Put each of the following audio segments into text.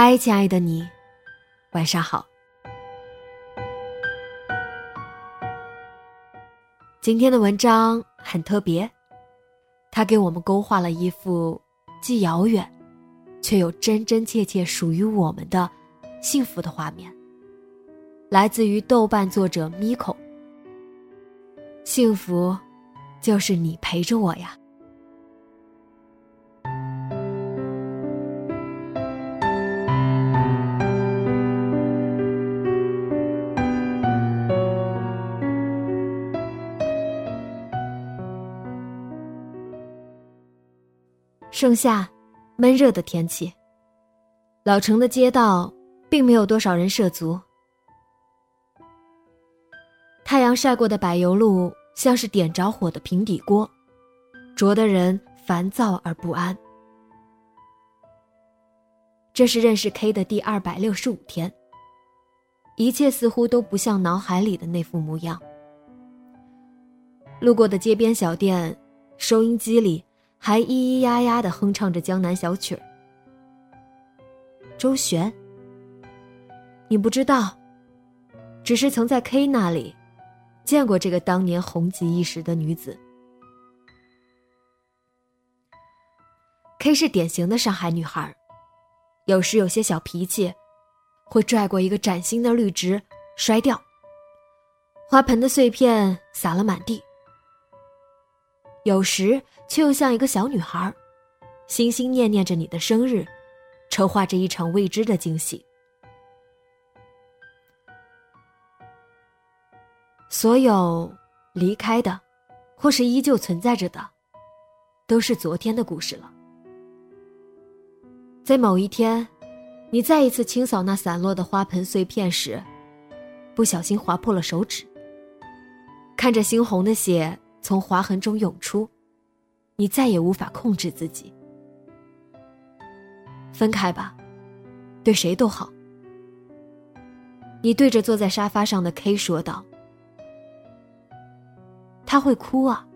嗨，亲爱的你，晚上好。今天的文章很特别，它给我们勾画了一幅既遥远，却又真真切切属于我们的幸福的画面。来自于豆瓣作者 Miko。幸福，就是你陪着我呀。盛夏，闷热的天气。老城的街道并没有多少人涉足，太阳晒过的柏油路像是点着火的平底锅，灼得人烦躁而不安。这是认识 K 的第二百六十五天，一切似乎都不像脑海里的那副模样。路过的街边小店，收音机里。还咿咿呀呀的哼唱着江南小曲儿。周璇，你不知道，只是曾在 K 那里见过这个当年红极一时的女子。K 是典型的上海女孩，有时有些小脾气，会拽过一个崭新的绿植摔掉，花盆的碎片洒了满地。有时却又像一个小女孩，心心念念着你的生日，筹划着一场未知的惊喜。所有离开的，或是依旧存在着的，都是昨天的故事了。在某一天，你再一次清扫那散落的花盆碎片时，不小心划破了手指，看着猩红的血。从划痕中涌出，你再也无法控制自己。分开吧，对谁都好。你对着坐在沙发上的 K 说道：“他会哭啊，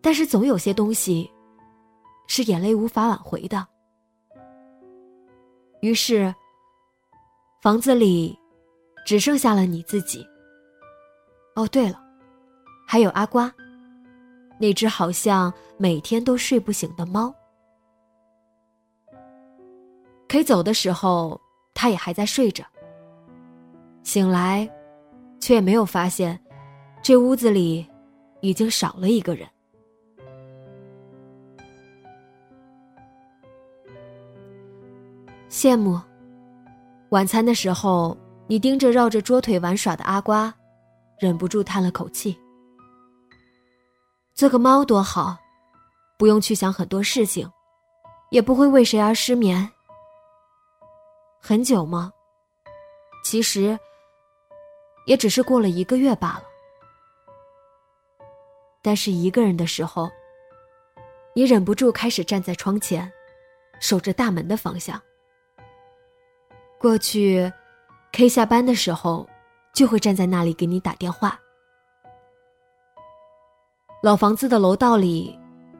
但是总有些东西是眼泪无法挽回的。”于是，房子里只剩下了你自己。哦，对了。还有阿瓜，那只好像每天都睡不醒的猫。K 走的时候，他也还在睡着。醒来，却也没有发现，这屋子里已经少了一个人。羡慕。晚餐的时候，你盯着绕着桌腿玩耍的阿瓜，忍不住叹了口气。做个猫多好，不用去想很多事情，也不会为谁而失眠。很久吗？其实，也只是过了一个月罢了。但是一个人的时候，你忍不住开始站在窗前，守着大门的方向。过去，K 下班的时候，就会站在那里给你打电话。老房子的楼道里，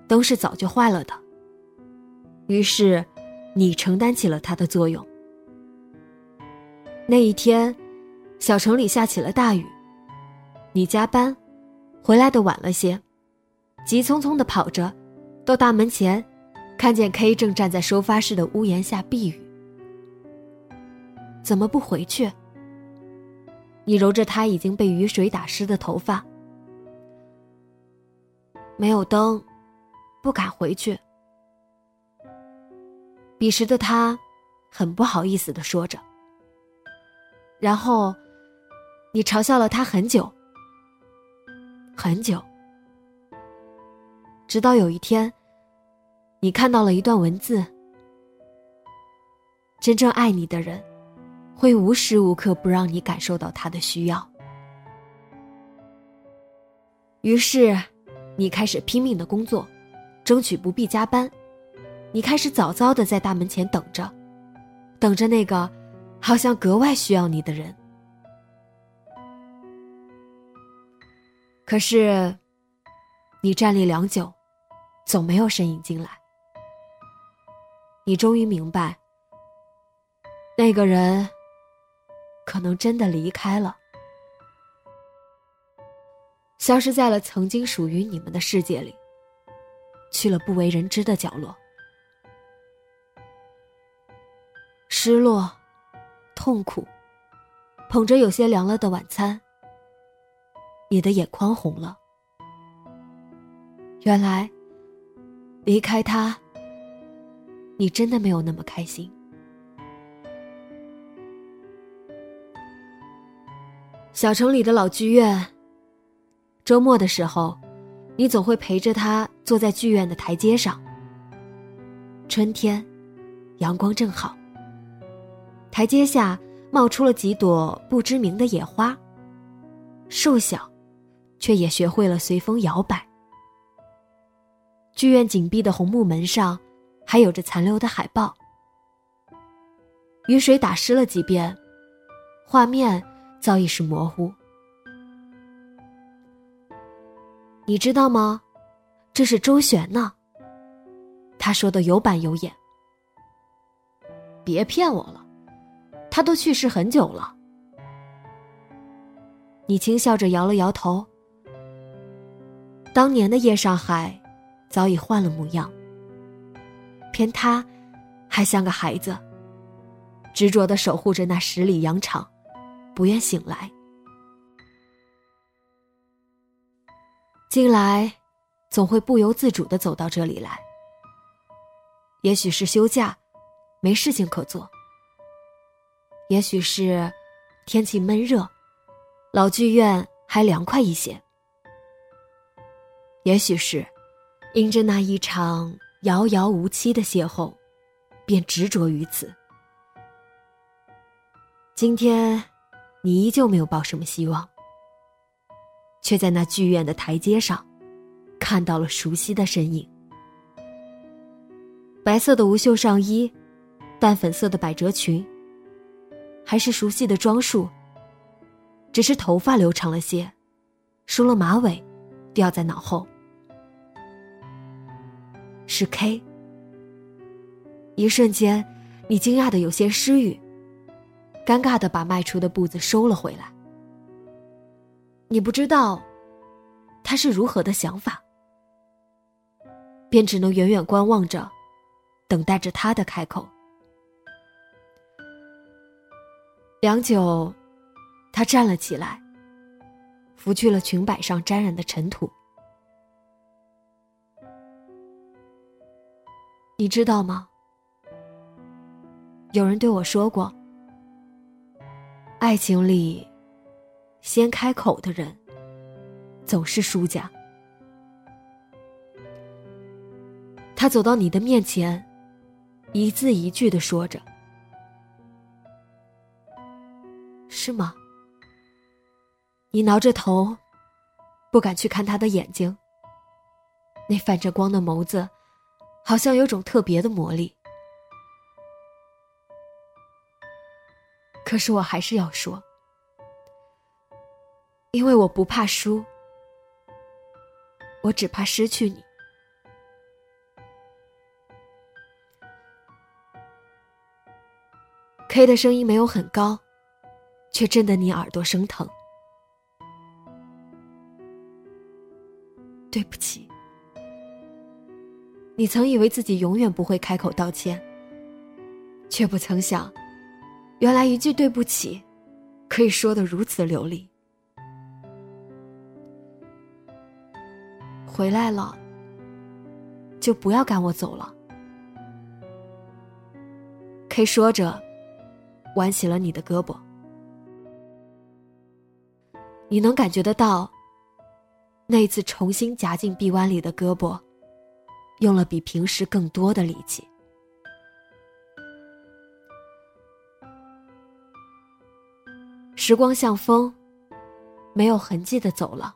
灯是早就坏了的。于是，你承担起了它的作用。那一天，小城里下起了大雨。你加班，回来的晚了些，急匆匆的跑着，到大门前，看见 K 正站在收发室的屋檐下避雨。怎么不回去？你揉着他已经被雨水打湿的头发。没有灯，不敢回去。彼时的他，很不好意思的说着。然后，你嘲笑了他很久，很久，直到有一天，你看到了一段文字：真正爱你的人，会无时无刻不让你感受到他的需要。于是。你开始拼命的工作，争取不必加班。你开始早早的在大门前等着，等着那个好像格外需要你的人。可是，你站立良久，总没有身影进来。你终于明白，那个人可能真的离开了。消失在了曾经属于你们的世界里，去了不为人知的角落。失落、痛苦，捧着有些凉了的晚餐，你的眼眶红了。原来，离开他，你真的没有那么开心。小城里的老剧院。周末的时候，你总会陪着他坐在剧院的台阶上。春天，阳光正好。台阶下冒出了几朵不知名的野花，瘦小，却也学会了随风摇摆。剧院紧闭的红木门上，还有着残留的海报。雨水打湿了几遍，画面早已是模糊。你知道吗？这是周旋呢。他说的有板有眼。别骗我了，他都去世很久了。你轻笑着摇了摇头。当年的叶上海，早已换了模样。偏他，还像个孩子，执着的守护着那十里洋场，不愿醒来。近来，总会不由自主的走到这里来。也许是休假，没事情可做；也许是天气闷热，老剧院还凉快一些；也许是因着那一场遥遥无期的邂逅，便执着于此。今天，你依旧没有抱什么希望。却在那剧院的台阶上，看到了熟悉的身影。白色的无袖上衣，淡粉色的百褶裙，还是熟悉的装束。只是头发留长了些，梳了马尾，掉在脑后。是 K。一瞬间，你惊讶的有些失语，尴尬的把迈出的步子收了回来。你不知道，他是如何的想法，便只能远远观望着，等待着他的开口。良久，他站了起来，拂去了裙摆上沾染的尘土。你知道吗？有人对我说过，爱情里。先开口的人，总是输家。他走到你的面前，一字一句的说着：“是吗？”你挠着头，不敢去看他的眼睛。那泛着光的眸子，好像有种特别的魔力。可是我还是要说。因为我不怕输，我只怕失去你。K 的声音没有很高，却震得你耳朵生疼。对不起，你曾以为自己永远不会开口道歉，却不曾想，原来一句对不起。可以说的如此流利。回来了，就不要赶我走了。K 说着，挽起了你的胳膊。你能感觉得到，那次重新夹进臂弯里的胳膊，用了比平时更多的力气。时光像风，没有痕迹的走了，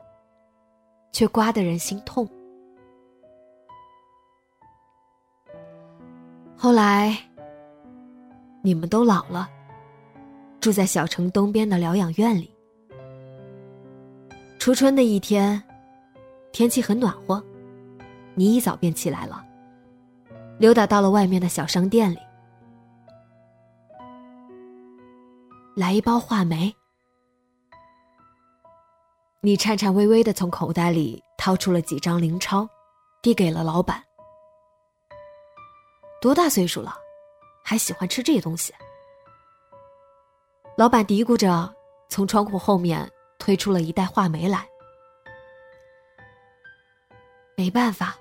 却刮得人心痛。后来，你们都老了，住在小城东边的疗养院里。初春的一天，天气很暖和，你一早便起来了，溜达到了外面的小商店里，来一包话梅。你颤颤巍巍的从口袋里掏出了几张零钞，递给了老板。多大岁数了，还喜欢吃这些东西？老板嘀咕着，从窗户后面。推出了一袋话梅来，没办法，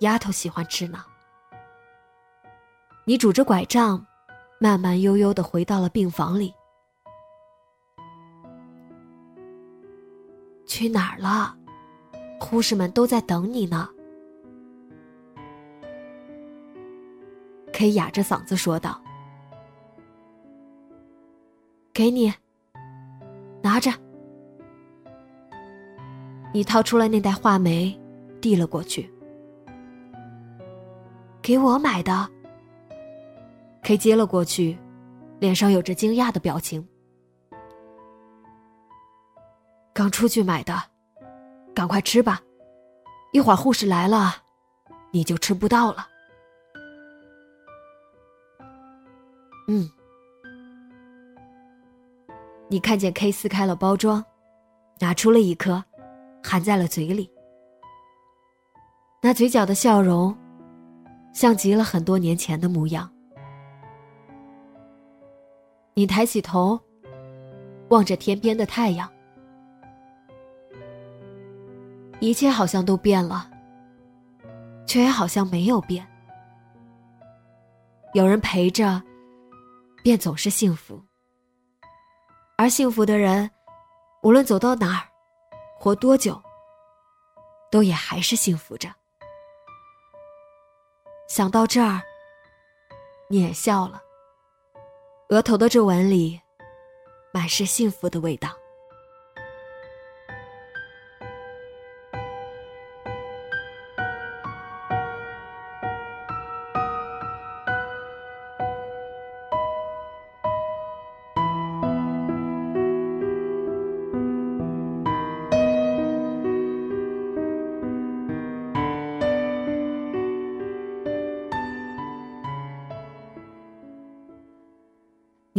丫头喜欢吃呢。你拄着拐杖，慢慢悠悠的回到了病房里。去哪儿了？护士们都在等你呢。K 哑着嗓子说道：“给你。”拿着，你掏出了那袋话梅，递了过去。给我买的。K 接了过去，脸上有着惊讶的表情。刚出去买的，赶快吃吧，一会儿护士来了，你就吃不到了。嗯。你看见 K 撕开了包装，拿出了一颗，含在了嘴里。那嘴角的笑容，像极了很多年前的模样。你抬起头，望着天边的太阳，一切好像都变了，却也好像没有变。有人陪着，便总是幸福。而幸福的人，无论走到哪儿，活多久，都也还是幸福着。想到这儿，你也笑了，额头的皱纹里，满是幸福的味道。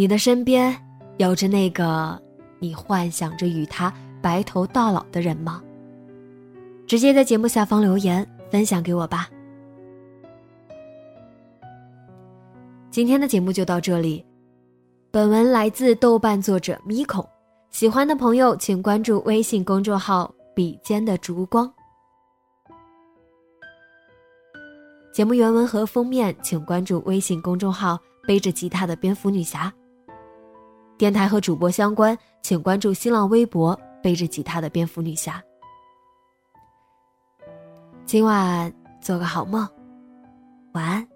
你的身边有着那个你幻想着与他白头到老的人吗？直接在节目下方留言分享给我吧。今天的节目就到这里，本文来自豆瓣作者咪孔，喜欢的朋友请关注微信公众号“笔尖的烛光”。节目原文和封面请关注微信公众号“背着吉他的蝙蝠女侠”。电台和主播相关，请关注新浪微博“背着吉他的蝙蝠女侠”。今晚做个好梦，晚安。